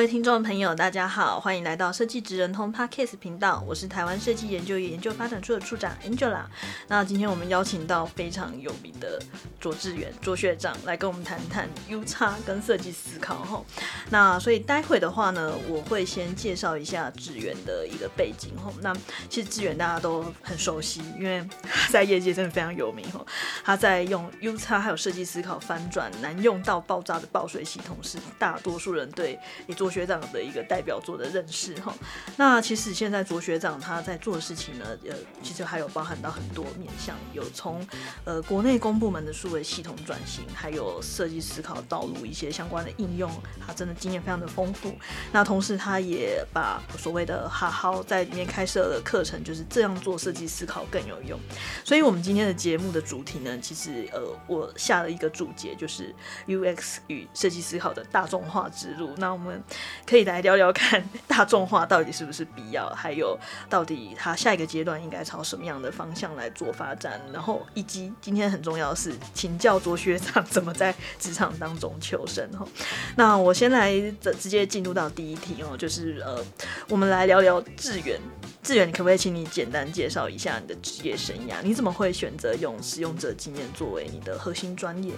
各位听众朋友，大家好，欢迎来到设计职人通 Podcast 频道，我是台湾设计研究院研究发展处的处长 Angela。那今天我们邀请到非常有名的卓志远卓学长来跟我们谈谈 UX 跟设计思考哈。那所以待会的话呢，我会先介绍一下志远的一个背景哈。那其实志远大家都很熟悉，因为在业界真的非常有名哈。他在用 UX 还有设计思考翻转难用到爆炸的报税系统，是大多数人对。学长的一个代表作的认识哈，那其实现在卓学长他在做的事情呢，呃，其实还有包含到很多面向，有从呃国内公部门的数位系统转型，还有设计思考道路一些相关的应用，他真的经验非常的丰富。那同时他也把所谓的好好在里面开设的课程，就是这样做设计思考更有用。所以，我们今天的节目的主题呢，其实呃，我下了一个注解，就是 UX 与设计思考的大众化之路。那我们可以来聊聊看，大众化到底是不是必要？还有，到底他下一个阶段应该朝什么样的方向来做发展？然后，以及今天很重要的是，请教卓学长怎么在职场当中求生。哈，那我先来直接进入到第一题哦，就是呃，我们来聊聊志远。志远，你可不可以请你简单介绍一下你的职业生涯？你怎么会选择用使用者经验作为你的核心专业？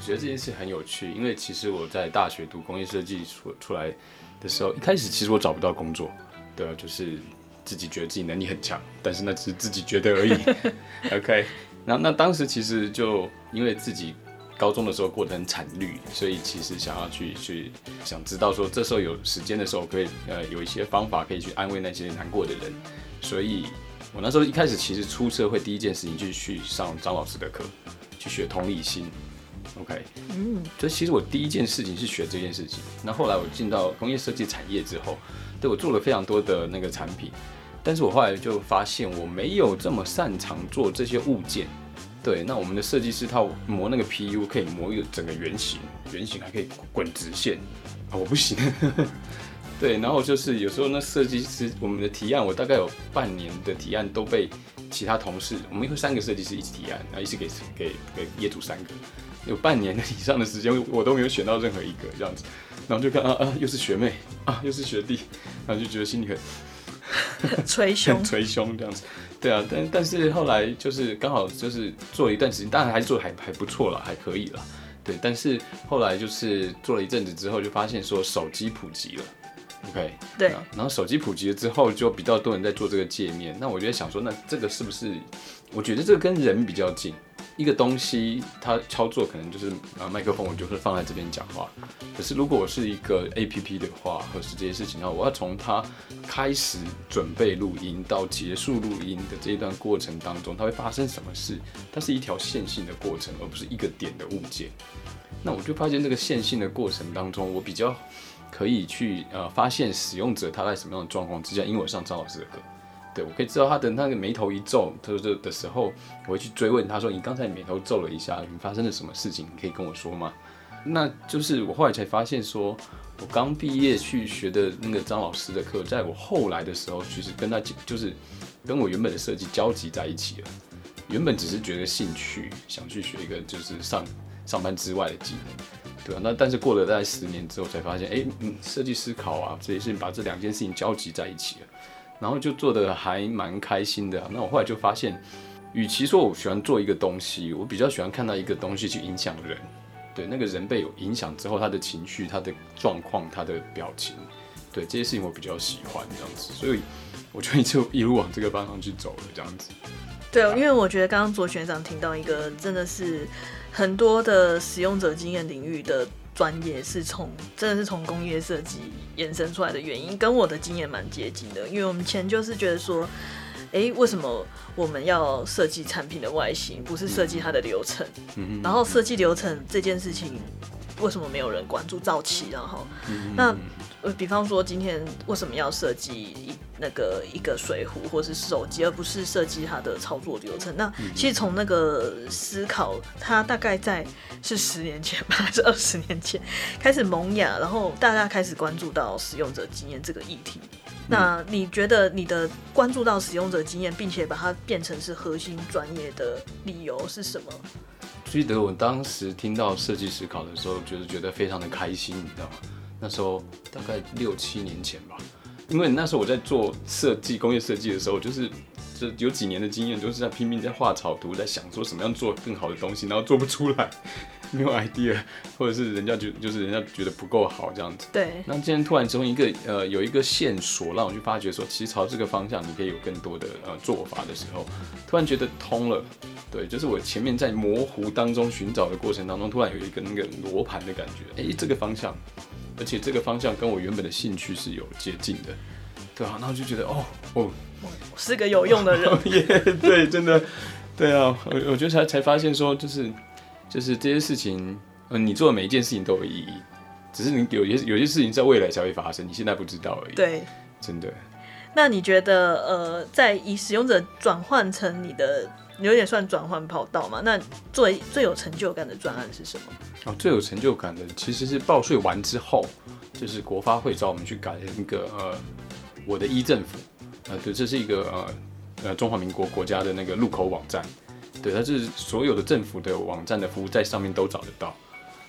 觉得这件事很有趣，因为其实我在大学读工业设计出出来的时候，一开始其实我找不到工作，对啊，就是自己觉得自己能力很强，但是那只是自己觉得而已。OK，那那当时其实就因为自己高中的时候过得很惨绿，所以其实想要去去想知道说，这时候有时间的时候可以呃有一些方法可以去安慰那些难过的人，所以我那时候一开始其实出社会第一件事情就是去上张老师的课，去学同理心。OK，嗯，所以其实我第一件事情是学这件事情。那后来我进到工业设计产业之后，对，我做了非常多的那个产品，但是我后来就发现我没有这么擅长做这些物件。对，那我们的设计师他磨那个 PU 可以磨一个整个圆形，圆形还可以滚直线啊，我不行。对，然后就是有时候那设计师我们的提案，我大概有半年的提案都被其他同事，我们有三个设计师一起提案，然后一起给给给业主三个。有半年的 以上的时间，我都没有选到任何一个这样子，然后就看啊啊，又是学妹啊，又是学弟，然后就觉得心里很 捶胸，捶胸这样子。对啊，但但是后来就是刚好就是做了一段时间，当然还是做的还还不错了，还可以了。对，但是后来就是做了一阵子之后，就发现说手机普及了，OK，对，然后手机普及了之后，就比较多人在做这个界面。那我就在想说，那这个是不是？我觉得这个跟人比较近。一个东西，它操作可能就是啊，麦克风我就是放在这边讲话。可是如果我是一个 APP 的话，或是这些事情的话，我要从它开始准备录音到结束录音的这一段过程当中，它会发生什么事？它是一条线性的过程，而不是一个点的物件。那我就发现这个线性的过程当中，我比较可以去呃发现使用者他在什么样的状况之下，因为我上张老师的课。对，我可以知道他的那个眉头一皱，他说这的时候，我会去追问他说：“你刚才眉头皱了一下，你发生了什么事情？你可以跟我说吗？”那就是我后来才发现说，说我刚毕业去学的那个张老师的课，在我后来的时候，其实跟他就是跟我原本的设计交集在一起了。原本只是觉得兴趣，想去学一个就是上上班之外的技能，对吧？那但是过了大概十年之后，才发现，哎，嗯，设计思考啊，这些事情把这两件事情交集在一起了。然后就做的还蛮开心的。那我后来就发现，与其说我喜欢做一个东西，我比较喜欢看到一个东西去影响人。对，那个人被有影响之后，他的情绪、他的状况、他的表情，对这些事情我比较喜欢这样子。所以我就一直一路往这个方向去走了这样子。对，因为我觉得刚刚卓学长听到一个真的是很多的使用者经验领域的。专业是从真的是从工业设计延伸出来的原因，跟我的经验蛮接近的。因为我们前就是觉得说，诶，为什么我们要设计产品的外形，不是设计它的流程？嗯，然后设计流程这件事情，为什么没有人关注早期？然后，嗯、那呃，比方说今天为什么要设计一那个一个水壶或是手机，而不是设计它的操作流程？那其实从那个思考，它大概在是十年前吧，还是二十年前开始萌芽，然后大家开始关注到使用者经验这个议题。那你觉得你的关注到使用者经验，并且把它变成是核心专业的理由是什么？记得我当时听到设计思考的时候，就是觉得非常的开心，你知道吗？那时候大概六七年前吧，因为那时候我在做设计、工业设计的时候，就是就有几年的经验，都是在拼命在画草图，在想说什么样做更好的东西，然后做不出来。没有 idea，或者是人家觉就是人家觉得不够好这样子。对。那今天突然从一个呃有一个线索让我去发觉说，其实朝这个方向你可以有更多的呃做法的时候，突然觉得通了。对，就是我前面在模糊当中寻找的过程当中，突然有一个那个罗盘的感觉，哎，这个方向，而且这个方向跟我原本的兴趣是有接近的，对啊，然后就觉得哦哦，是个有用的人。耶，对，真的，对啊，我我觉得才才发现说就是。就是这些事情，嗯，你做的每一件事情都有意义，只是你有些有些事情在未来才会发生，你现在不知道而已。对，真的。那你觉得，呃，在以使用者转换成你的，有点算转换跑道嘛？那作为最有成就感的专案是什么？哦，最有成就感的其实是报税完之后，就是国发会找我们去改一个呃，我的一政府，呃，对，这是一个呃呃中华民国国家的那个入口网站。对，它是所有的政府的网站的服务在上面都找得到，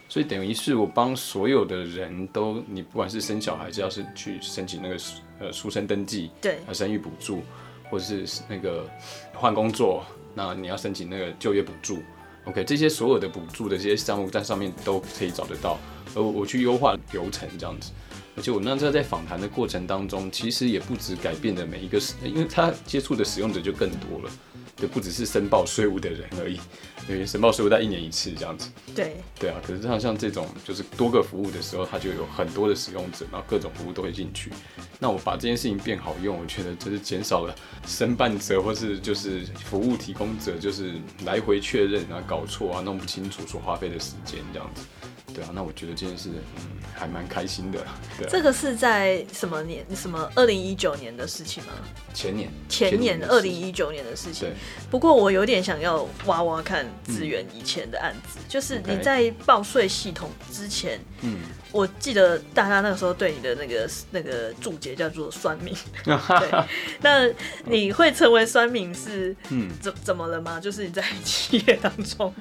所以等于是我帮所有的人都，你不管是生小孩，只要是去申请那个呃出生登记，对，生育补助，或者是那个换工作，那你要申请那个就业补助，OK，这些所有的补助的这些项目在上面都可以找得到，而我去优化流程这样子，而且我那时候在访谈的过程当中，其实也不止改变了每一个，因为他接触的使用者就更多了。就不只是申报税务的人而已，因为申报税务在一年一次这样子。对对啊，可是像像这种就是多个服务的时候，它就有很多的使用者，然后各种服务都会进去。那我把这件事情变好用，我觉得就是减少了申办者或是就是服务提供者就是来回确认啊搞错啊，弄不清楚所花费的时间这样子。对啊，那我觉得这件事嗯还蛮开心的。对啊，这个是在什么年？什么二零一九年的事情吗？前年。前年二零一九年的事情。对。不过我有点想要挖挖看资源以前的案子，嗯、就是你在报税系统之前，嗯，我记得大家那个时候对你的那个那个注解叫做酸民。对。那你会成为酸民是嗯怎怎么了吗？就是你在企业当中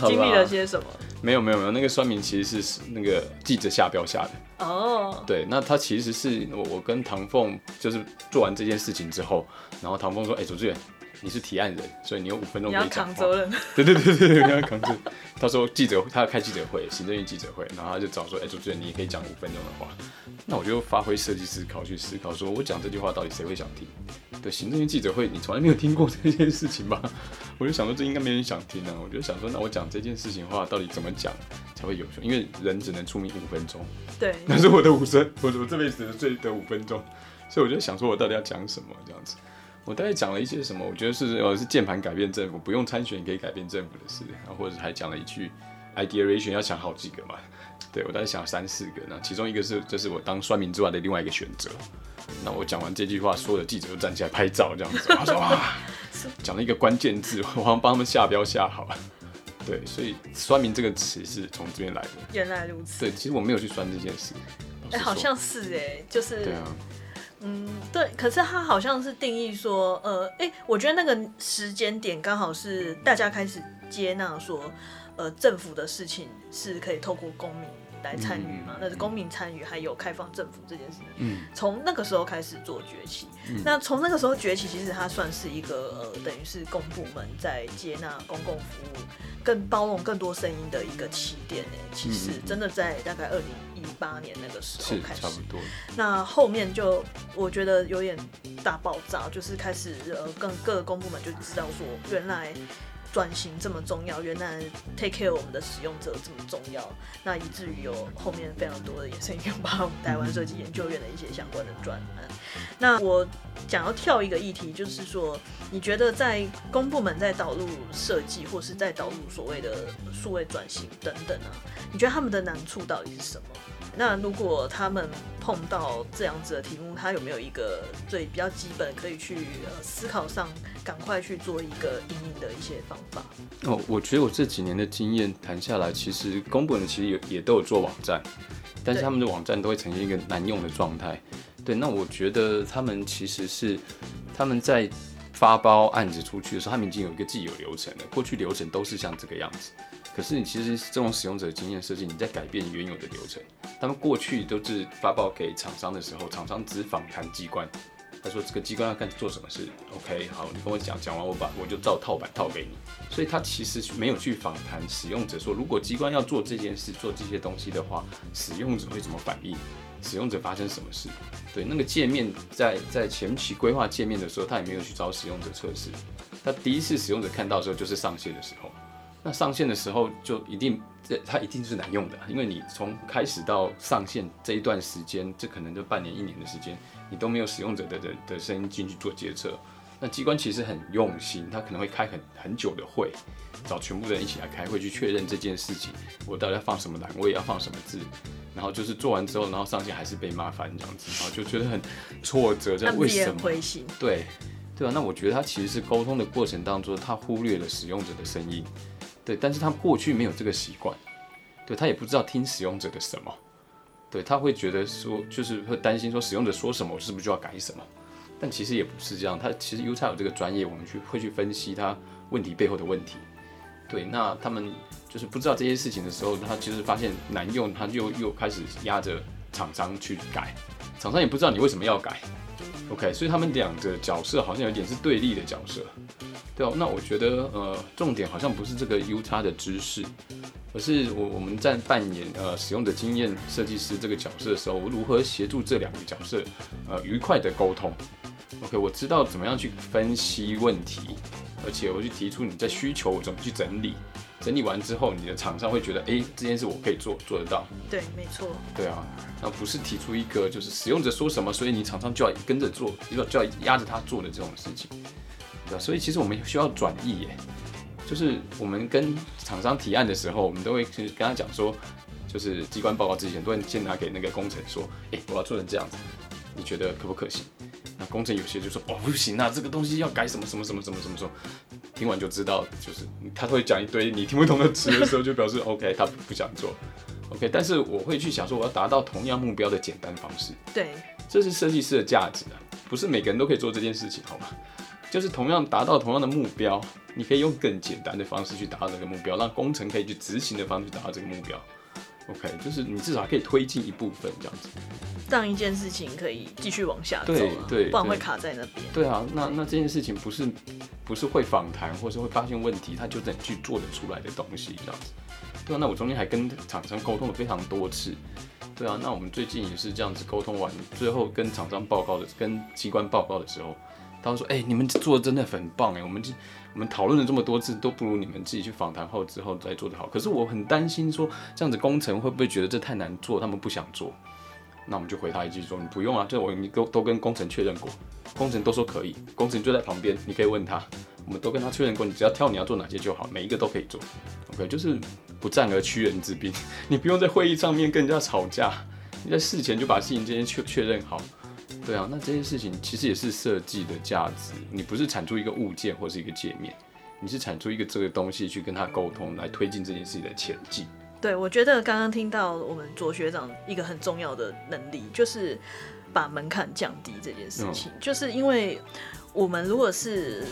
经历了些什么？没有没有没有，那个酸民其实是那个记者下标下的哦。对，那他其实是我我跟唐凤就是做完这件事情之后，然后唐凤说：“哎、欸，主持人。”你是提案人，所以你有五分钟可以讲话。你要扛责任。对对对对，你要扛责任。他说记者他要开记者会，行政院记者会，然后他就找说，哎、欸，主持人你也可以讲五分钟的话。那我就发挥设计思考去思考，说我讲这句话到底谁会想听？对，行政院记者会你从来没有听过这件事情吧？我就想说这应该没人想听啊。我就想说，那我讲这件事情的话到底怎么讲才会有效？因为人只能出名五分钟。对。那是我的五生，我我这辈子的最的五分钟，所以我就想说我到底要讲什么这样子。我大概讲了一些什么？我觉得是呃是键盘改变政府，不用参选可以改变政府的事，然后或者还讲了一句 ideation 要想好几个嘛。对，我大概想了三四个，那其中一个是这是我当酸民之外的另外一个选择。那我讲完这句话，所有的记者都站起来拍照这样子。他说哇，讲了一个关键字，我好像帮他们下标下好了。对，所以酸民这个词是从这边来的。原来如此。对，其实我没有去酸这件事。哎、欸，好像是哎、欸，就是。对啊。嗯，对，可是他好像是定义说，呃，哎，我觉得那个时间点刚好是大家开始接纳说，呃，政府的事情是可以透过公民来参与嘛，那是公民参与还有开放政府这件事，嗯，从那个时候开始做崛起，嗯、那从那个时候崛起，其实它算是一个呃，等于是公部门在接纳公共服务、更包容更多声音的一个起点呢。其实真的在大概二零一八年那个时候开始，差不多。那后面就我觉得有点大爆炸，就是开始呃，更各个公部门就知道说，原来。转型这么重要，原来 take care 我们的使用者这么重要，那以至于有后面非常多的衍生应用，包括我们台湾设计研究院的一些相关的专案。那我想要跳一个议题，就是说，你觉得在公部门在导入设计，或是在导入所谓的数位转型等等啊，你觉得他们的难处到底是什么？那如果他们碰到这样子的题目，他有没有一个最比较基本可以去呃思考上，赶快去做一个因应的一些方法？哦，我觉得我这几年的经验谈下来，其实公部门其实也也都有做网站，但是他们的网站都会呈现一个难用的状态。对，那我觉得他们其实是他们在发包案子出去的时候，他们已经有一个既有流程了，过去流程都是像这个样子。可是你其实这种使用者经验设计，你在改变原有的流程。他们过去都是发报给厂商的时候，厂商只访谈机关，他说这个机关要干做什么事，OK，好，你跟我讲，讲完我把我就照套版套给你。所以他其实没有去访谈使用者，说如果机关要做这件事，做这些东西的话，使用者会怎么反应？使用者发生什么事？对，那个界面在在前期规划界面的时候，他也没有去找使用者测试。他第一次使用者看到的时候，就是上线的时候。那上线的时候就一定，这它一定是难用的，因为你从开始到上线这一段时间，这可能就半年一年的时间，你都没有使用者的的的声音进去做决策。那机关其实很用心，他可能会开很很久的会，找全部的人一起来开会去确认这件事情，我到底要放什么栏位，要放什么字，然后就是做完之后，然后上线还是被骂翻这样子，然后就觉得很挫折，这样为什么？对对啊，那我觉得他其实是沟通的过程当中，他忽略了使用者的声音。对，但是他过去没有这个习惯，对，他也不知道听使用者的什么，对，他会觉得说，就是会担心说使用者说什么，我是不是就要改什么？但其实也不是这样，他其实 UX 有这个专业，我们去会去分析他问题背后的问题。对，那他们就是不知道这些事情的时候，他其实发现难用，他就又开始压着厂商去改，厂商也不知道你为什么要改。OK，所以他们两个角色好像有点是对立的角色。对哦，那我觉得呃，重点好像不是这个 UX 的知识，而是我我们在扮演呃使用的经验设计师这个角色的时候，如何协助这两个角色呃愉快的沟通。OK，我知道怎么样去分析问题，而且我去提出你的需求，我怎么去整理，整理完之后，你的厂商会觉得，哎，这件事我可以做，做得到。对，没错。对啊，那不是提出一个就是使用者说什么，所以你厂商就要跟着做，就要就要压着他做的这种事情。对，所以其实我们需要转译耶，就是我们跟厂商提案的时候，我们都会跟他讲说，就是机关报告之前，都会先拿给那个工程说，哎，我要做成这样子，你觉得可不可行？那工程有些就说，哦，不行啊，这个东西要改什么什么什么什么什么什么，听完就知道，就是他会讲一堆你听不懂的词的时候，就表示 OK，他不想做，OK，但是我会去想说，我要达到同样目标的简单方式，对，这是设计师的价值啊，不是每个人都可以做这件事情，好吗？就是同样达到同样的目标，你可以用更简单的方式去达到这个目标，让工程可以去执行的方式达到这个目标。OK，就是你至少可以推进一部分这样子，让一件事情可以继续往下走，对对，不然会卡在那边。对啊，那那这件事情不是不是会访谈或是会发现问题，他就等去做得出来的东西这样子。对啊，那我中间还跟厂商沟通了非常多次。对啊，那我们最近也是这样子沟通完，最后跟厂商报告的，跟机关报告的时候。他说：“哎、欸，你们做的真的很棒哎，我们我们讨论了这么多次，都不如你们自己去访谈后之后再做得好。可是我很担心说，这样子工程会不会觉得这太难做，他们不想做？那我们就回他一句说：你不用啊，就我你都都跟工程确认过，工程都说可以，工程就在旁边，你可以问他，我们都跟他确认过，你只要挑你要做哪些就好，每一个都可以做。OK，就是不战而屈人之兵，你不用在会议上面跟人家吵架，你在事前就把事情这些确确认好。”对啊，那这件事情其实也是设计的价值。你不是产出一个物件或是一个界面，你是产出一个这个东西去跟他沟通，来推进这件事情的前进。对，我觉得刚刚听到我们左学长一个很重要的能力，就是把门槛降低这件事情，嗯、就是因为。我们如果是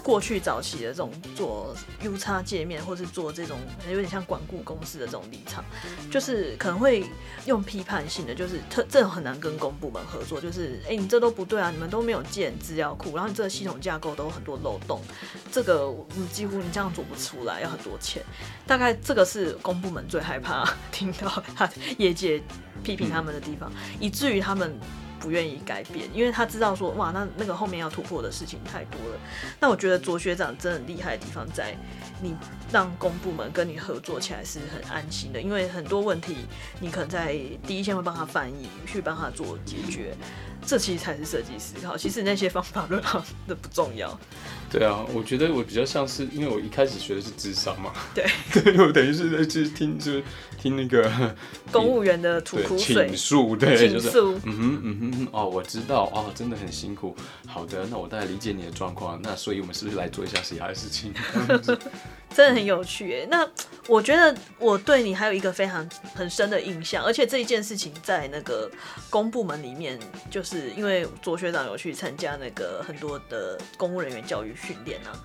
过去早期的这种做 UX 界面，或是做这种有点像管顾公司的这种立场，就是可能会用批判性的，就是特这很难跟公部门合作，就是哎、你这都不对啊，你们都没有建资料库，然后你这个系统架构都有很多漏洞，这个你几乎你这样做不出来，要很多钱。大概这个是公部门最害怕听到他业界批评他们的地方，以至于他们。不愿意改变，因为他知道说，哇，那那个后面要突破的事情太多了。那我觉得卓学长真的厉害的地方在，你让公部门跟你合作起来是很安心的，因为很多问题你可能在第一线会帮他翻译，去帮他做解决。这其实才是设计思考，其实那些方法论的不重要。对啊，我觉得我比较像是，因为我一开始学的是智商嘛，对，对我等于是在就是听就是听那个 公务员的吐苦水倾诉，对，就是嗯哼嗯哼哦，我知道哦，真的很辛苦。好的，那我大概理解你的状况，那所以我们是不是来做一下其他的事情？真的很有趣诶。那我觉得我对你还有一个非常很深的印象，而且这一件事情在那个公部门里面，就是因为卓学长有去参加那个很多的公务人员教育训练啊，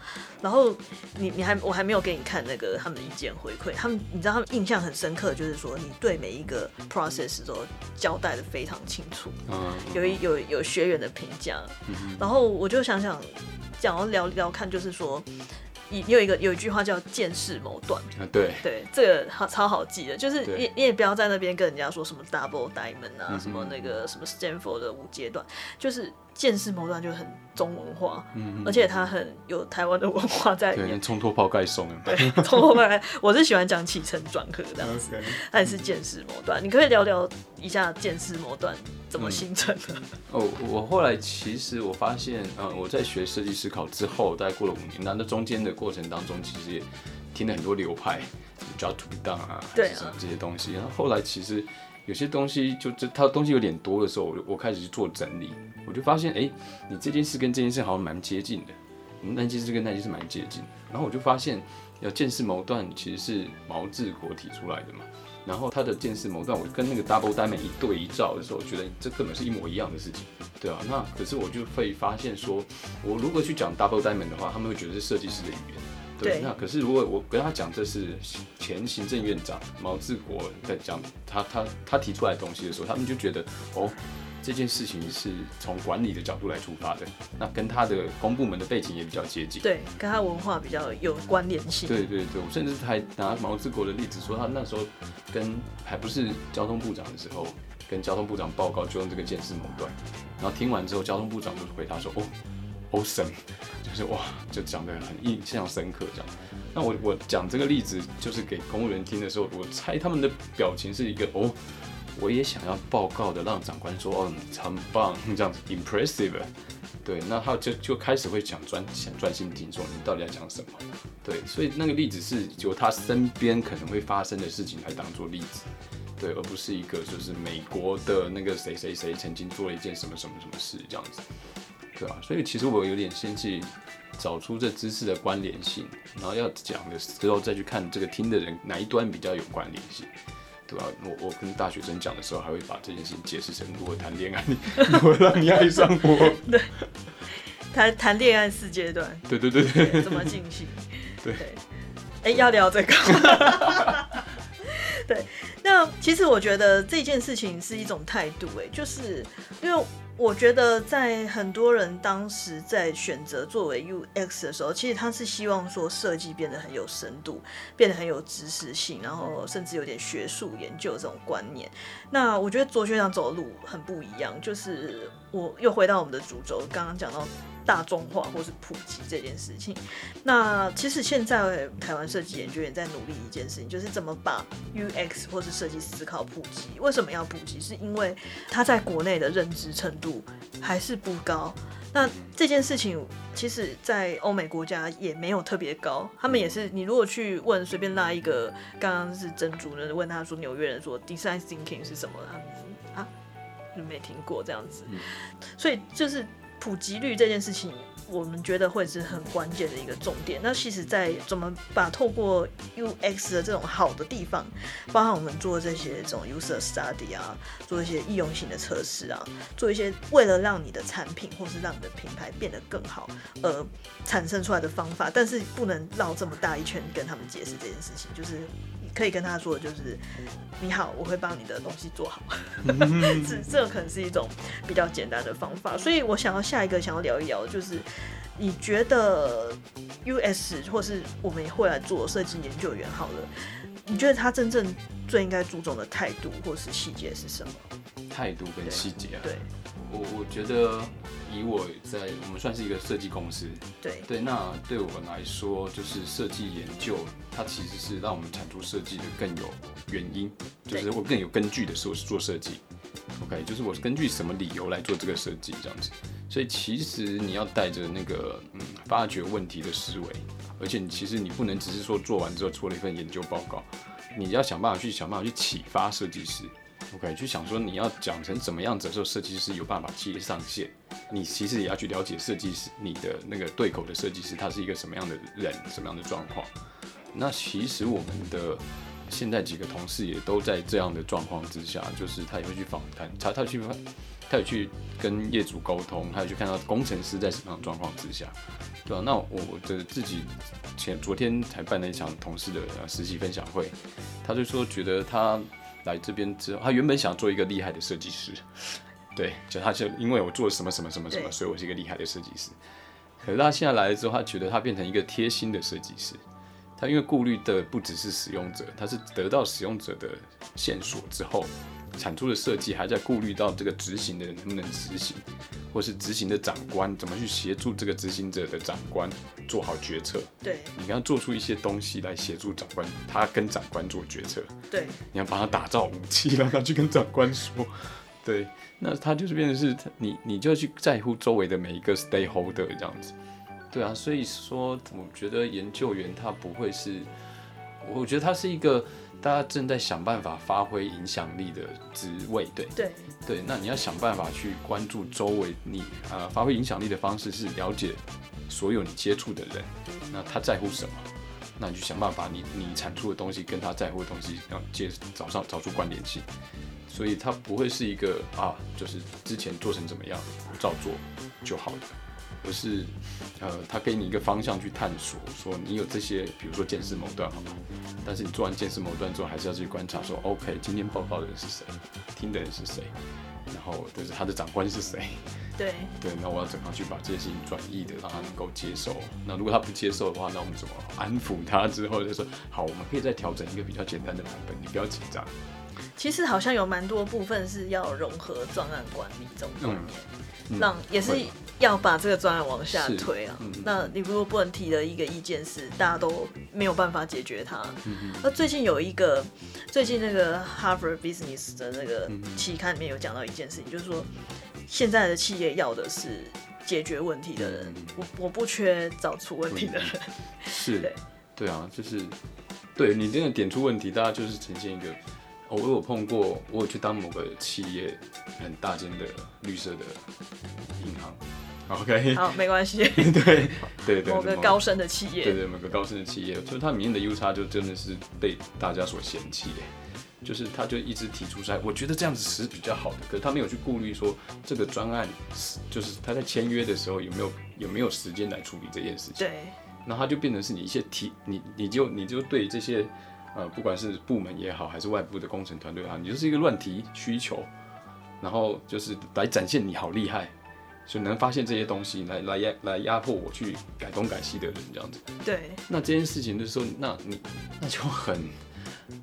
然后你你还我还没有给你看那个他们的意见回馈，他们你知道他们印象很深刻，就是说你对每一个 process 都交代的非常清楚，嗯，有一有有学员的评价，然后我就想想，想要聊聊看，就是说。你有一个有一句话叫见识谋断啊，对。对，这个好超好记的，就是你你也不要在那边跟人家说什么 double diamond 啊，嗯、什么那个什么 Stanford 的五阶段，就是。见识模段就很中文化，嗯嗯，而且它很有台湾的文化在里面。对，冲脱泡盖送。对，冲脱泡盖，我是喜欢讲起承转合这样子。它也是见识模段，你可以聊聊一下见识模段怎么形成的？嗯、哦，我后来其实我发现，呃，我在学设计思考之后，大概过了五年，那那中间的过程当中，其实也听了很多流派，job to be done 啊，对啊，这些东西。然后后来其实。有些东西就这，它东西有点多的时候，我我开始去做整理，我就发现，哎、欸，你这件事跟这件事好像蛮接近的，那件事跟那件事蛮接近。然后我就发现，要见识谋断其实是毛治国提出来的嘛。然后他的见识谋断，我跟那个 double diamond 一对一照的时候，我觉得这根本是一模一样的事情，对啊。那可是我就会发现说，我如果去讲 double diamond 的话，他们会觉得是设计师的语言。对，那可是如果我跟他讲这是前行政院长毛治国在讲他他他提出来的东西的时候，他们就觉得哦，这件事情是从管理的角度来出发的，那跟他的公部门的背景也比较接近，对，跟他文化比较有关联性。对对对，我甚至还拿毛志国的例子说，他那时候跟还不是交通部长的时候，跟交通部长报告就用这个见识谋断，然后听完之后，交通部长就回答说哦。Awesome，就是哇，就讲得很印象深刻这样。那我我讲这个例子，就是给公务员听的时候，我猜他们的表情是一个哦，我也想要报告的，让长官说哦，你很棒这样子，impressive。对，那他就就开始会想专想专心听，说你到底要讲什么？对，所以那个例子是由他身边可能会发生的事情来当做例子，对，而不是一个就是美国的那个谁谁谁曾经做了一件什么什么什么事这样子。对啊，所以其实我有点先去找出这知识的关联性，然后要讲的时候再去看这个听的人哪一端比较有关联性，对吧？我我跟大学生讲的时候，还会把这件事情解释成如何谈恋爱，如何让你爱上我。对，谈谈恋爱四阶段。对对对对，怎么进行？对，哎、欸，要聊这个。对，那其实我觉得这件事情是一种态度，哎，就是因为。我觉得在很多人当时在选择作为 UX 的时候，其实他是希望说设计变得很有深度，变得很有知识性，然后甚至有点学术研究这种观念。那我觉得卓学长走的路很不一样，就是我又回到我们的主轴，刚刚讲到。大众化或是普及这件事情，那其实现在台湾设计研究院在努力一件事情，就是怎么把 UX 或是设计思考普及。为什么要普及？是因为它在国内的认知程度还是不高。那这件事情其实，在欧美国家也没有特别高。他们也是，你如果去问随便拉一个，刚刚是珍珠的，问他说纽约人说 design thinking 是什么，他啊就没听过这样子。所以就是。普及率这件事情，我们觉得会是很关键的一个重点。那其实，在怎么把透过 UX 的这种好的地方，包含我们做这些这种 user study 啊，做一些易用性的测试啊，做一些为了让你的产品或是让你的品牌变得更好而产生出来的方法，但是不能绕这么大一圈跟他们解释这件事情，就是。可以跟他说的就是，你好，我会帮你的东西做好。这这可能是一种比较简单的方法。所以我想要下一个想要聊一聊，就是你觉得 US 或是我们也会来做设计研究员好了，你觉得他真正最应该注重的态度或是细节是什么？态度跟细节啊。对，我我觉得以我在我们算是一个设计公司，对对，那对我们来说，就是设计研究，它其实是让我们产出设计的更有原因，就是我更有根据的时候是做设计。OK，就是我是根据什么理由来做这个设计这样子，所以其实你要带着那个嗯发掘问题的思维，而且你其实你不能只是说做完之后出了一份研究报告，你要想办法去想办法去启发设计师，OK，去想说你要讲成怎么样子的时候，设计师有办法接上线，你其实也要去了解设计师你的那个对口的设计师他是一个什么样的人，什么样的状况，那其实我们的。现在几个同事也都在这样的状况之下，就是他也会去访谈，他他去他有去跟业主沟通，他有去看到工程师在什么样的状况之下，对吧、啊？那我的自己前昨天才办了一场同事的实习分享会，他就说觉得他来这边之后，他原本想做一个厉害的设计师，对，就他就因为我做了什么什么什么什么，所以我是一个厉害的设计师。可是他现在来了之后，他觉得他变成一个贴心的设计师。他因为顾虑的不只是使用者，他是得到使用者的线索之后，产出的设计还在顾虑到这个执行的人能不能执行，或是执行的长官怎么去协助这个执行者的长官做好决策。对，你要做出一些东西来协助长官，他跟长官做决策。对，你要帮他打造武器，让他去跟长官说。对，那他就是变成是你，你就要去在乎周围的每一个 stakeholder 这样子。对啊，所以说，我觉得研究员他不会是，我觉得他是一个大家正在想办法发挥影响力的职位，对对对。那你要想办法去关注周围你、呃，发挥影响力的方式是了解所有你接触的人，那他在乎什么，那你就想办法你你产出的东西跟他在乎的东西要接找上找出关联性，所以他不会是一个啊，就是之前做成怎么样，我照做就好了。而是，呃，他给你一个方向去探索，说你有这些，比如说见识某段，好吗？但是你做完见识某段之后，还是要去观察，说，OK，今天报告的人是谁，听的人是谁，然后就是他的长官是谁，对，对，那我要怎么去把这些事情转译的，让他能够接受？那如果他不接受的话，那我们怎么安抚他？之后就说，好，我们可以再调整一个比较简单的版本，你不要紧张。其实好像有蛮多部分是要融合专案管理这种观念，嗯、让也是。要把这个专案往下推啊，嗯、那你如果不能提的一个意见是大家都没有办法解决它。嗯、那最近有一个，最近那个 Harvard Business 的那个期刊里面有讲到一件事情，就是说现在的企业要的是解决问题的人，嗯、我我不缺找出问题的人。是，对，对啊，就是对你真的点出问题，大家就是呈现一个。我有碰过，我有去当某个企业很大间的绿色的银行。OK，好，没关系。对对对，某个高深的企业，对对，某个高深的企业，就是它里面的 U 叉就真的是被大家所嫌弃，就是他就一直提出来，我觉得这样子是比较好的，可是他没有去顾虑说这个专案就是他在签约的时候有没有有没有时间来处理这件事情。对，然后他就变成是你一些提你你就你就对这些呃不管是部门也好，还是外部的工程团队也好，你就是一个乱提需求，然后就是来展现你好厉害。所以能发现这些东西来来压来压迫我去改东改西的人这样子，对。那这件事情就是说，那你 那就很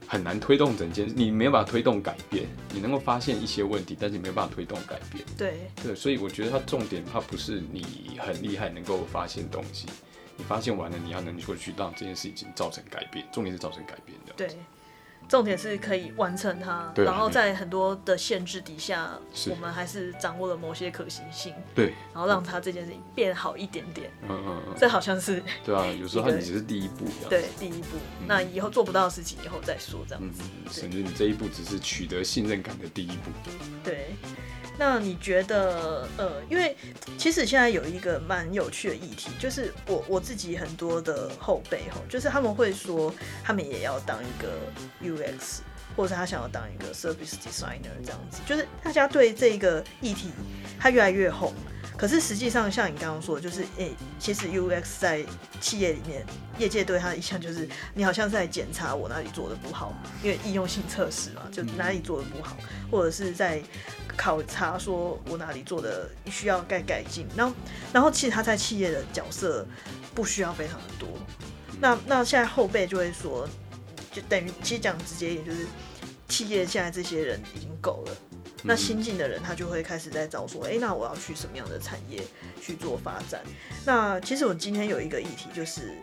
很难推动整件事，你没有办法推动改变。你能够发现一些问题，但是你没有办法推动改变。对对，所以我觉得它重点它不是你很厉害能够发现东西，你发现完了你要能够去让这件事情造成改变，重点是造成改变的。对。重点是可以完成它，啊、然后在很多的限制底下，我们还是掌握了某些可行性。对，然后让它这件事情变好一点点。嗯嗯嗯，这好像是对啊，有时候它只是第一步。对，第一步。嗯、那以后做不到的事情，以后再说，这样子。嗯、甚至你这一步只是取得信任感的第一步。对。那你觉得，呃，因为其实现在有一个蛮有趣的议题，就是我我自己很多的后辈吼，就是他们会说，他们也要当一个 UX，或者他想要当一个 Service Designer 这样子，就是大家对这个议题，它越来越红。可是实际上，像你刚刚说的，就是诶、欸，其实 UX 在企业里面，业界对他的印象就是，你好像是在检查我哪里做的不好，因为应用性测试嘛，就哪里做的不好，或者是在考察说我哪里做的需要该改进。然后，然后其实他在企业的角色不需要非常的多。那那现在后辈就会说，就等于其实讲直接一点，就是企业现在这些人已经够了。那新进的人他就会开始在找说，哎、那我要去什么样的产业去做发展？那其实我今天有一个议题，就是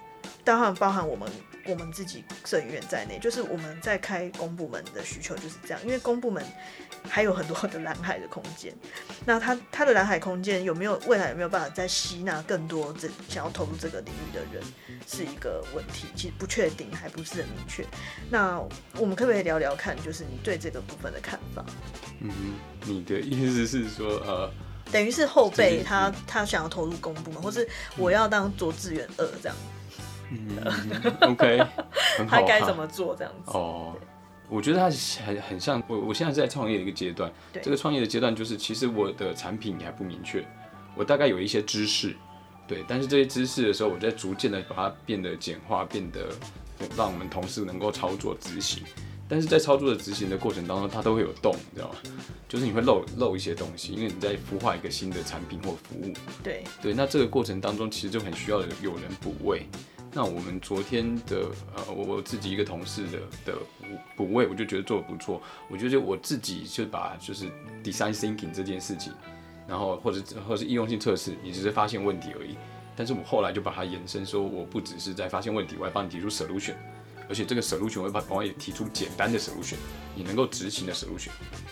当然包含我们我们自己摄影院在内，就是我们在开公部门的需求就是这样，因为公部门还有很多的蓝海的空间，那它它的蓝海空间有没有未来有没有办法再吸纳更多这想要投入这个领域的人，是一个问题，其实不确定，还不是很明确。那我们可不可以聊聊看，就是你对这个部分的看法？嗯，你的意思是说，呃，等于是后辈他他想要投入公部门，或是我要当做志愿二这样。嗯，OK，他该怎么做这样子？哦，我觉得他很很像我，我现在是在创业的一个阶段。对，这个创业的阶段就是，其实我的产品也还不明确，我大概有一些知识，对，但是这些知识的时候，我在逐渐的把它变得简化，变得让我们同事能够操作执行。但是在操作的执行的过程当中，它都会有洞，你知道吗？就是你会漏漏一些东西，因为你在孵化一个新的产品或服务。对对，那这个过程当中其实就很需要有人补位。那我们昨天的呃，我我自己一个同事的的补补位，我就觉得做的不错。我觉得我自己就把就是 design thinking 这件事情，然后或者或者是应用性测试，你只是发现问题而已。但是我后来就把它延伸说，我不只是在发现问题，我还帮你提出 solution。而且这个 solution 会把帮我也提出简单的 solution，你能够执行的 solution，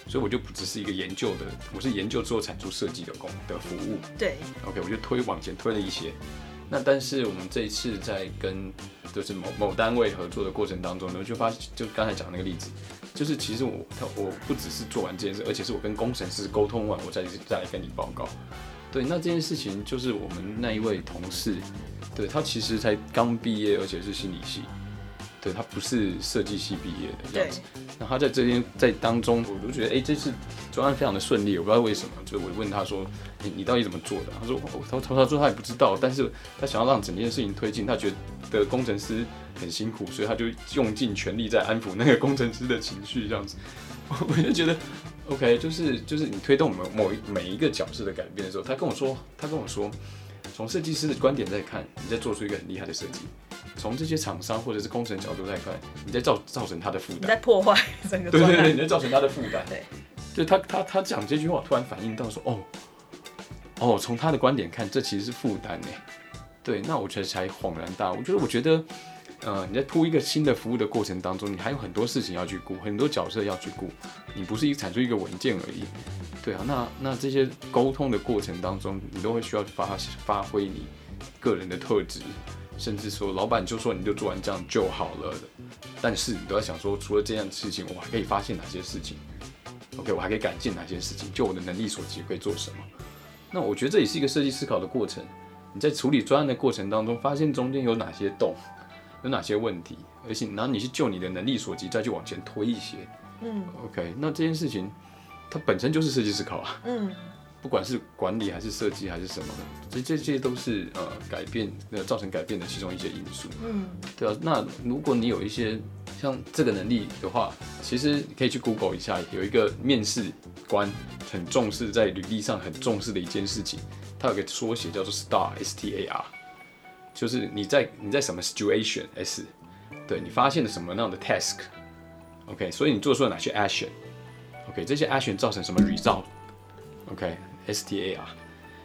所以我就不只是一个研究的，我是研究之后产出设计的工的服务。对，OK，我就推往前推了一些。那但是我们这一次在跟就是某某单位合作的过程当中呢，就发就刚才讲那个例子，就是其实我他我不只是做完这件事，而且是我跟工程师沟通完，我再再来跟你报告。对，那这件事情就是我们那一位同事，对他其实才刚毕业，而且是心理系。对，他不是设计系毕业的这样子，那他在这边在当中，我都觉得，哎，这次专案非常的顺利，我不知道为什么，就我问他说，你你到底怎么做的？他说，他他他说他也不知道，但是他想要让整件事情推进，他觉得工程师很辛苦，所以他就用尽全力在安抚那个工程师的情绪这样子，我就觉得，OK，就是就是你推动某某一每一个角色的改变的时候，他跟我说，他跟我说，从设计师的观点在看，你在做出一个很厉害的设计。从这些厂商或者是工程角度在看，你在造造成他的负担，你在破坏整个。对对对，你在造成他的负担。对，就他他他讲这句话，突然反应到说，哦哦，从他的观点看，这其实是负担呢。对，那我觉得才恍然大悟。就是我觉得，呃，你在铺一个新的服务的过程当中，你还有很多事情要去顾，很多角色要去顾，你不是一产出一个文件而已。对啊，那那这些沟通的过程当中，你都会需要发发挥你个人的特质。甚至说，老板就说你就做完这样就好了，但是你都要想说，除了这样事情，我还可以发现哪些事情？OK，我还可以改进哪些事情？就我的能力所及，可以做什么？那我觉得这也是一个设计思考的过程。你在处理专案的过程当中，发现中间有哪些洞，有哪些问题，而且然后你去就你的能力所及再去往前推一些。嗯，OK，那这件事情它本身就是设计思考啊。嗯。不管是管理还是设计还是什么的，这这些都是呃改变呃造成改变的其中一些因素。嗯，对啊。那如果你有一些像这个能力的话，其实你可以去 Google 一下，有一个面试官很重视在履历上很重视的一件事情，它有个缩写叫做 STAR，S T A R，就是你在你在什么 situation S，对你发现了什么样的 task，OK，所以你做出了哪些 action，OK，这些 action 造成什么 result，OK。S T A R，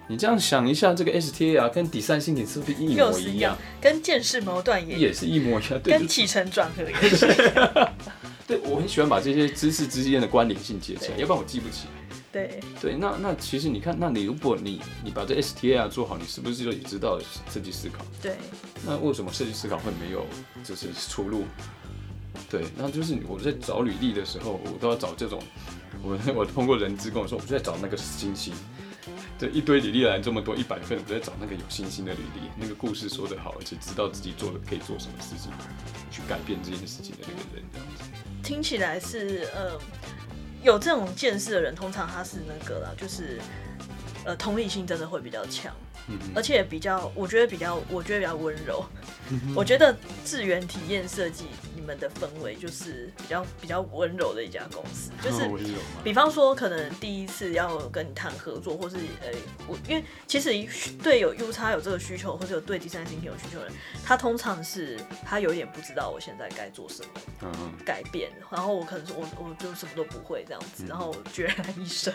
你这样想一下，这个 S T A R 跟 design thinking 是不是一模一样？跟见识矛盾也也是一模一样，跟起承转合也是。对，我很喜欢把这些知识之间的关联性接起来，要不然我记不起来。对对，那那其实你看，那你如果你你把这 S T A 做好，你是不是就也知道设计思考？对。那为什么设计思考会没有就是出路？对，那就是我在找履历的时候，我都要找这种。我我通过人资跟我说，我就在找那个星星，这一堆履历来这么多一百份，我就在找那个有信心的履历，那个故事说得好，而且知道自己做的可以做什么事情，去改变这件事情的那个人，这样子。听起来是呃，有这种见识的人，通常他是那个啦，就是呃，同理心真的会比较强，而且比较，我觉得比较，我觉得比较温柔。我觉得智源体验设计。们的氛围就是比较比较温柔的一家公司，就是比方说可能第一次要跟你谈合作，或是呃我因为其实对有 U 叉有这个需求，或者有对第三方有需求的人，他通常是他有点不知道我现在该做什么，改变，然后我可能说我我就什么都不会这样子，然后决然一生。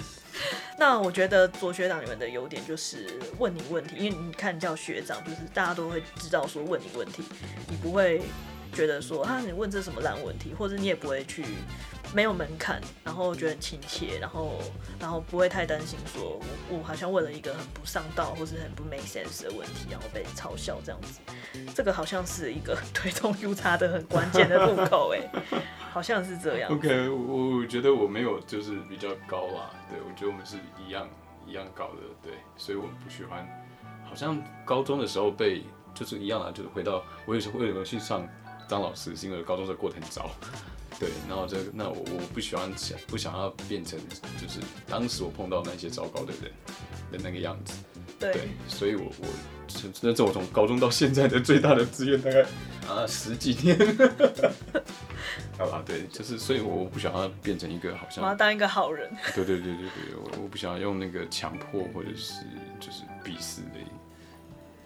那我觉得左学长你们的优点就是问你问题，因为你看叫学长，就是大家都会知道说问你问题，你不会觉得说啊你问这什么烂问题，或者你也不会去没有门槛，然后觉得很亲切，然后然后不会太担心说我我好像问了一个很不上道或是很不 make sense 的问题，然后被嘲笑这样子，这个好像是一个推动 U 差的很关键的入口哎。好像是这样。OK，我我觉得我没有就是比较高啊，对，我觉得我们是一样一样高的，对，所以我不喜欢。好像高中的时候被就是一样啊，就是回到我也是为什么去上张老师，是因为高中时候过得很糟，对，然后这那我我不喜欢想不想要变成就是当时我碰到那些糟糕的人的那个样子，对，对，所以我我那这我从高中到现在的最大的志愿大概啊十几年。好吧，对，就是，所以我不想要变成一个好像，我要当一个好人。对对对对对，我我不想要用那个强迫或者是就是鄙视的，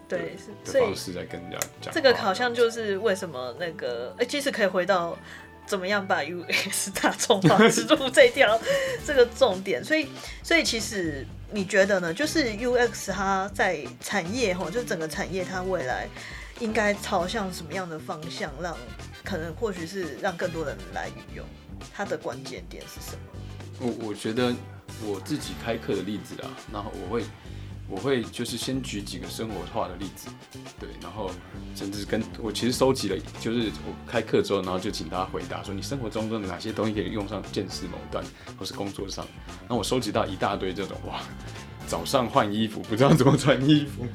对，的方式在跟人家讲。这个好像就是为什么那个，哎，其实可以回到怎么样把 UX 大众化植入这条 这个重点。所以，所以其实你觉得呢？就是 UX 它在产业哈，就整个产业它未来应该朝向什么样的方向让？可能或许是让更多人来运用，它的关键点是什么？我我觉得我自己开课的例子啊，然后我会我会就是先举几个生活化的例子，对，然后甚至跟我其实收集了，就是我开课之后，然后就请大家回答说，你生活中的哪些东西可以用上见识某段，或是工作上，那我收集到一大堆这种哇，早上换衣服不知道怎么穿衣服，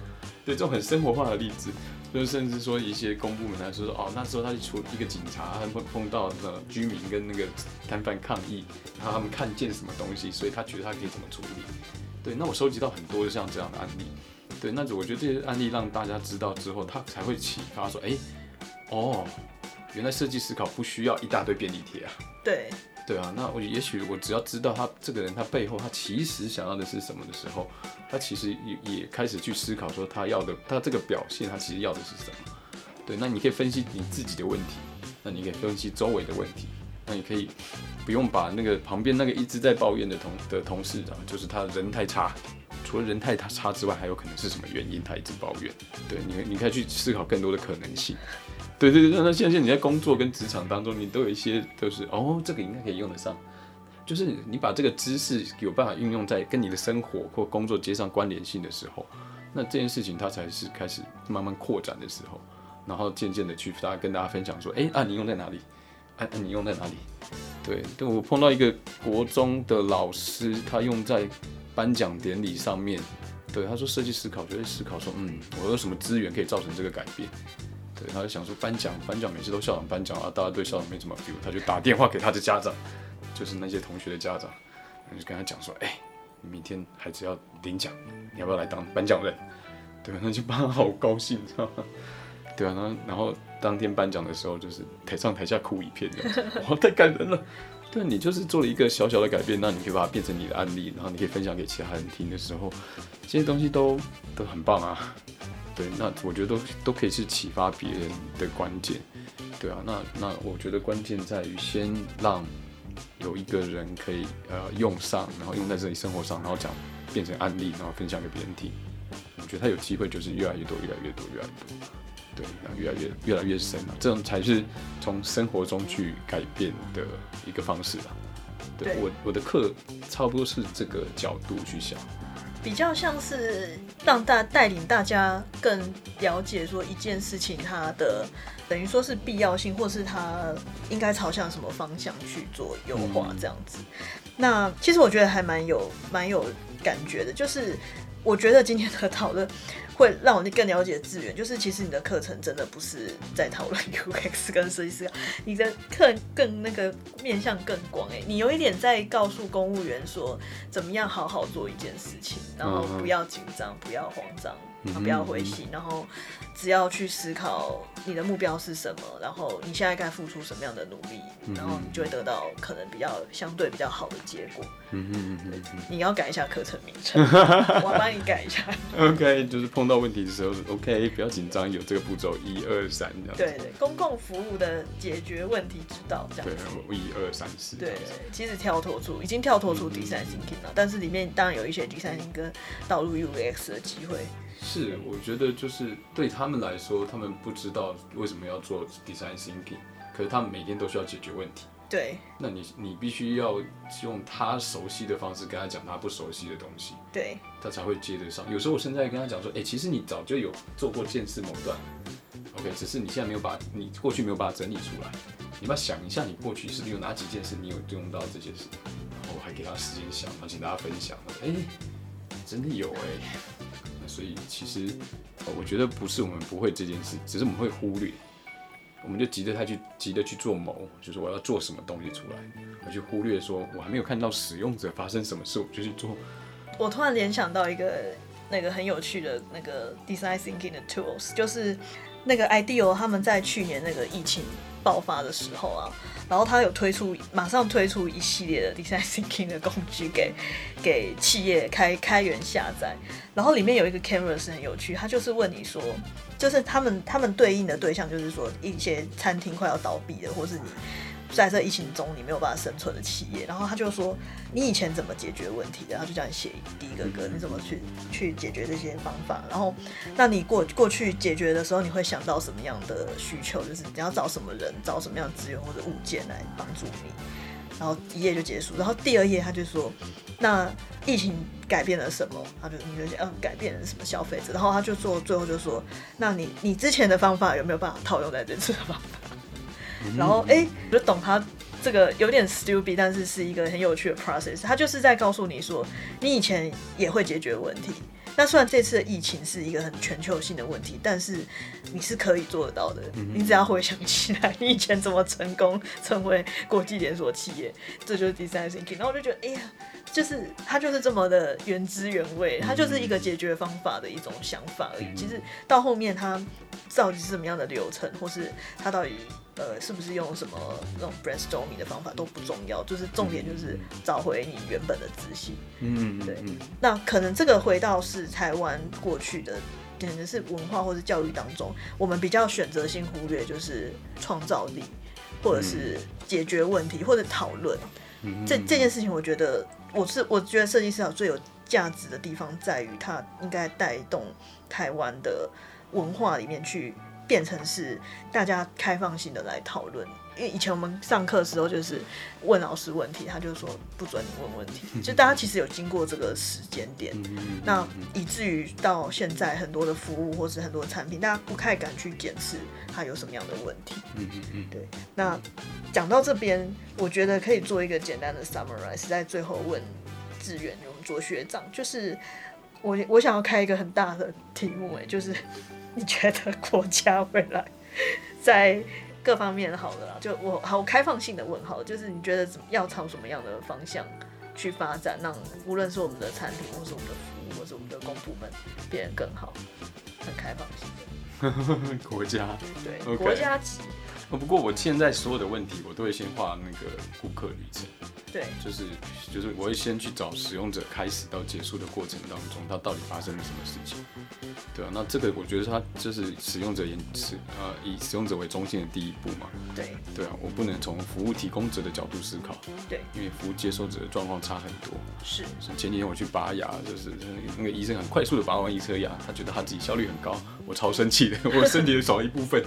对，这种很生活化的例子。就是甚至说一些公部门来说说哦，那时候他就出一个警察，他碰碰到呃居民跟那个摊贩抗议，然后他们看见什么东西，所以他觉得他可以怎么处理。对，那我收集到很多像这样的案例。对，那我觉得这些案例让大家知道之后，他才会启发说，哎，哦，原来设计思考不需要一大堆便利贴啊。对。对啊，那我也许我只要知道他这个人他背后他其实想要的是什么的时候，他其实也也开始去思考说他要的他这个表现他其实要的是什么。对，那你可以分析你自己的问题，那你可以分析周围的问题，你可以不用把那个旁边那个一直在抱怨的同的同事啊，就是他人太差，除了人太差之外，还有可能是什么原因他一直抱怨？对，你你可以去思考更多的可能性。对对对，那现在你在工作跟职场当中，你都有一些都是哦，这个应该可以用得上，就是你把这个知识有办法运用在跟你的生活或工作接上关联性的时候，那这件事情它才是开始慢慢扩展的时候，然后渐渐的去大家跟大家分享说，哎啊，你用在哪里？哎，啊你用在哪里？对，对我碰到一个国中的老师，他用在颁奖典礼上面，对他说设计思考，就会思考说，嗯，我有什么资源可以造成这个改变？对，他就想说颁奖，颁奖每次都校长颁奖啊，大家对校长没什么 feel，他就打电话给他的家长，就是那些同学的家长，就跟他讲说，哎、欸，你明天孩子要领奖，你要不要来当颁奖人？对，那就帮他好高兴，你知道吗？对啊，然后然后当天颁奖的时候，就是台上台下哭一片，哇，太感人了。对，你就是做了一个小小的改变，那你可以把它变成你的案例，然后你可以分享给其他人听的时候，这些东西都都很棒啊。对，那我觉得都都可以是启发别人的关键，对啊，那那我觉得关键在于先让有一个人可以呃用上，然后用在这里生活上，然后讲变成案例，然后分享给别人听。我觉得他有机会就是越来越多，越来越多，越来越多，对，然后越来越越来越深了，这种才是从生活中去改变的一个方式吧。对，对我我的课差不多是这个角度去想。比较像是让大带领大家更了解说一件事情它的等于说是必要性，或是它应该朝向什么方向去做优化这样子。那其实我觉得还蛮有蛮有感觉的，就是我觉得今天的讨论。会让我更了解资源，就是其实你的课程真的不是在讨论 UX 跟设计师，你的课更那个面向更广哎，你有一点在告诉公务员说怎么样好好做一件事情，然后不要紧张，不要慌张，不要灰心，然后只要去思考你的目标是什么，然后你现在该付出什么样的努力，然后你就会得到可能比较相对比较好的结果。嗯嗯嗯嗯，你要改一下课程名称，我帮你改一下。OK，就是碰到问题的时候，OK，不要紧张，有这个步骤，一二三这样。对对，公共服务的解决问题之道这样。对，一二三四。对对，其实跳脱出已经跳脱出 Thinking 了，但是里面当然有一些 Thinking 跟导入 UX 的机会。是，我觉得就是对他们来说，他们不知道为什么要做 design thinking，可是他们每天都需要解决问题。对，那你你必须要用他熟悉的方式跟他讲他不熟悉的东西，对，他才会接得上。有时候我现在跟他讲说，哎、欸，其实你早就有做过见识某段，OK，只是你现在没有把你过去没有把它整理出来。你要想一下，你过去是不是有哪几件事你有用到这些事，然后我还给他时间想，然后请大家分享。哎、欸，真的有哎、欸。所以其实，我觉得不是我们不会这件事，只是我们会忽略，我们就急着他去急着去做谋，就是我要做什么东西出来，而去忽略说我还没有看到使用者发生什么事，我就去做。我突然联想到一个那个很有趣的那个 design thinking 的 tools，就是那个 IDEO 他们在去年那个疫情爆发的时候啊。然后他有推出，马上推出一系列的 design thinking 的工具给给企业开开源下载。然后里面有一个 camera 是很有趣，他就是问你说，就是他们他们对应的对象就是说一些餐厅快要倒闭了，或是你。在这疫情中，你没有办法生存的企业，然后他就说，你以前怎么解决问题？然后就叫你写第一个歌，你怎么去去解决这些方法？然后，那你过过去解决的时候，你会想到什么样的需求？就是你要找什么人，找什么样的资源或者物件来帮助你？然后一页就结束。然后第二页他就说，那疫情改变了什么？他就你就想，嗯，改变了什么消费者？然后他就做最后就说，那你你之前的方法有没有办法套用在这次的方法？然后，哎，我就懂他这个有点 stupid，但是是一个很有趣的 process。他就是在告诉你说，你以前也会解决问题。那虽然这次的疫情是一个很全球性的问题，但是你是可以做得到的。你只要回想起来，你以前怎么成功 成为国际连锁企业，这就是 design thinking。然后我就觉得，哎呀，就是他就是这么的原汁原味，他就是一个解决方法的一种想法而已。其实到后面他到底是什么样的流程，或是他到底。呃，是不是用什么那种 brainstorming 的方法都不重要，就是重点就是找回你原本的自信。嗯，对。那可能这个回到是台湾过去的，简直是文化或是教育当中，我们比较选择性忽略，就是创造力，或者是解决问题，或者讨论。这这件事情，我觉得我是我觉得设计思考最有价值的地方，在于它应该带动台湾的文化里面去。变成是大家开放性的来讨论，因为以前我们上课的时候就是问老师问题，他就说不准你问问题，就大家其实有经过这个时间点，那以至于到现在很多的服务或是很多的产品，大家不太敢去检视它有什么样的问题。嗯嗯嗯，对。那讲到这边，我觉得可以做一个简单的 summarize，在最后问志远，我们做学长，就是我我想要开一个很大的题目，哎，就是。你觉得国家未来在各方面好了啦，就我好开放性的问号，就是你觉得怎么要朝什么样的方向去发展，让无论是我们的产品，或是我们的服务，或是我们的公部门变得更好，很开放性的 国家，对.国家级。不过我现在所有的问题，我都会先画那个顾客旅程。对，就是就是我会先去找使用者开始到结束的过程当中，他到底发生了什么事情。对啊，那这个我觉得它就是使用者也是呃以使用者为中心的第一步嘛。对，对啊，我不能从服务提供者的角度思考。对，因为服务接受者的状况差很多。是。前几天我去拔牙，就是那个医生很快速的拔完一颗牙，他觉得他自己效率很高，我超生气的，我身体少一部分。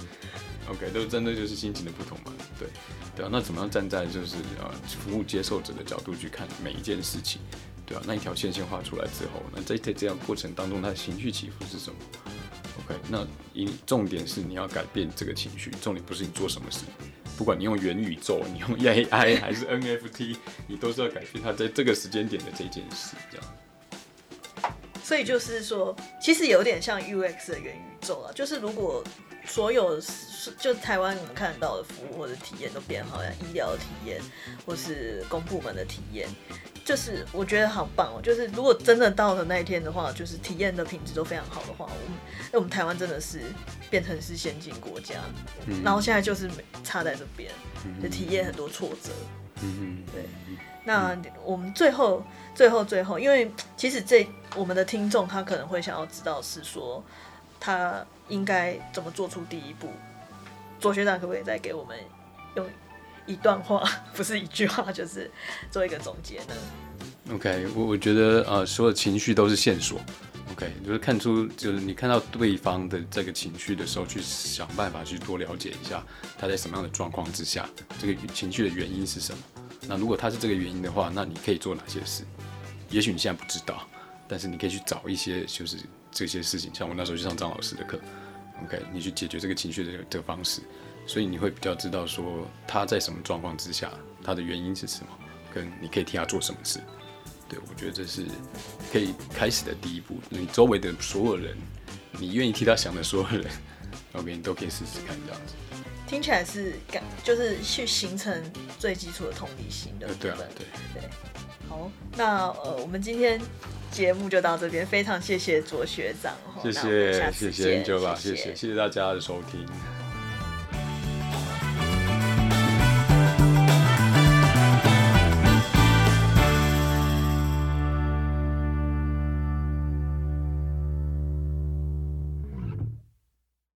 OK，都真的就是心情的不同嘛，对，对啊，那怎么样站在就是呃服务接受者的角度去看每一件事情，对啊，那一条线线画出来之后，那在在这样过程当中，他的情绪起伏是什么？OK，那一重点是你要改变这个情绪，重点不是你做什么事，不管你用元宇宙，你用 AI 还是 NFT，你都是要改变它在这个时间点的这件事，这样。所以就是说，其实有点像 UX 的元宇宙啊，就是如果。所有就台湾你们看到的服务或者体验都变好，像医疗体验或是公部门的体验，就是我觉得好棒哦。就是如果真的到了那一天的话，就是体验的品质都非常好的话，我们那我们台湾真的是变成是先进国家，嗯、然后现在就是差在这边，就体验很多挫折。嗯对。那我们最后、最后、最后，因为其实这我们的听众他可能会想要知道是说他应该怎么做出第一步。左学长可不可以再给我们用一段话，不是一句话，就是做一个总结呢？OK，我我觉得呃，所有情绪都是线索。OK，就是看出，就是你看到对方的这个情绪的时候，去想办法去多了解一下他在什么样的状况之下，这个情绪的原因是什么。那如果他是这个原因的话，那你可以做哪些事？也许你现在不知道，但是你可以去找一些，就是这些事情。像我那时候去上张老师的课。OK，你去解决这个情绪的这个方式，所以你会比较知道说他在什么状况之下，他的原因是什么，跟你可以替他做什么事。对，我觉得这是可以开始的第一步。你周围的所有人，你愿意替他想的所有人，OK，你都可以试试看这样子。听起来是感，就是去形成最基础的同理心的。对啊，对对。好，那呃，我们今天。节目就到这边，非常谢谢卓学长，谢谢谢谢谢谢谢谢大家的收听。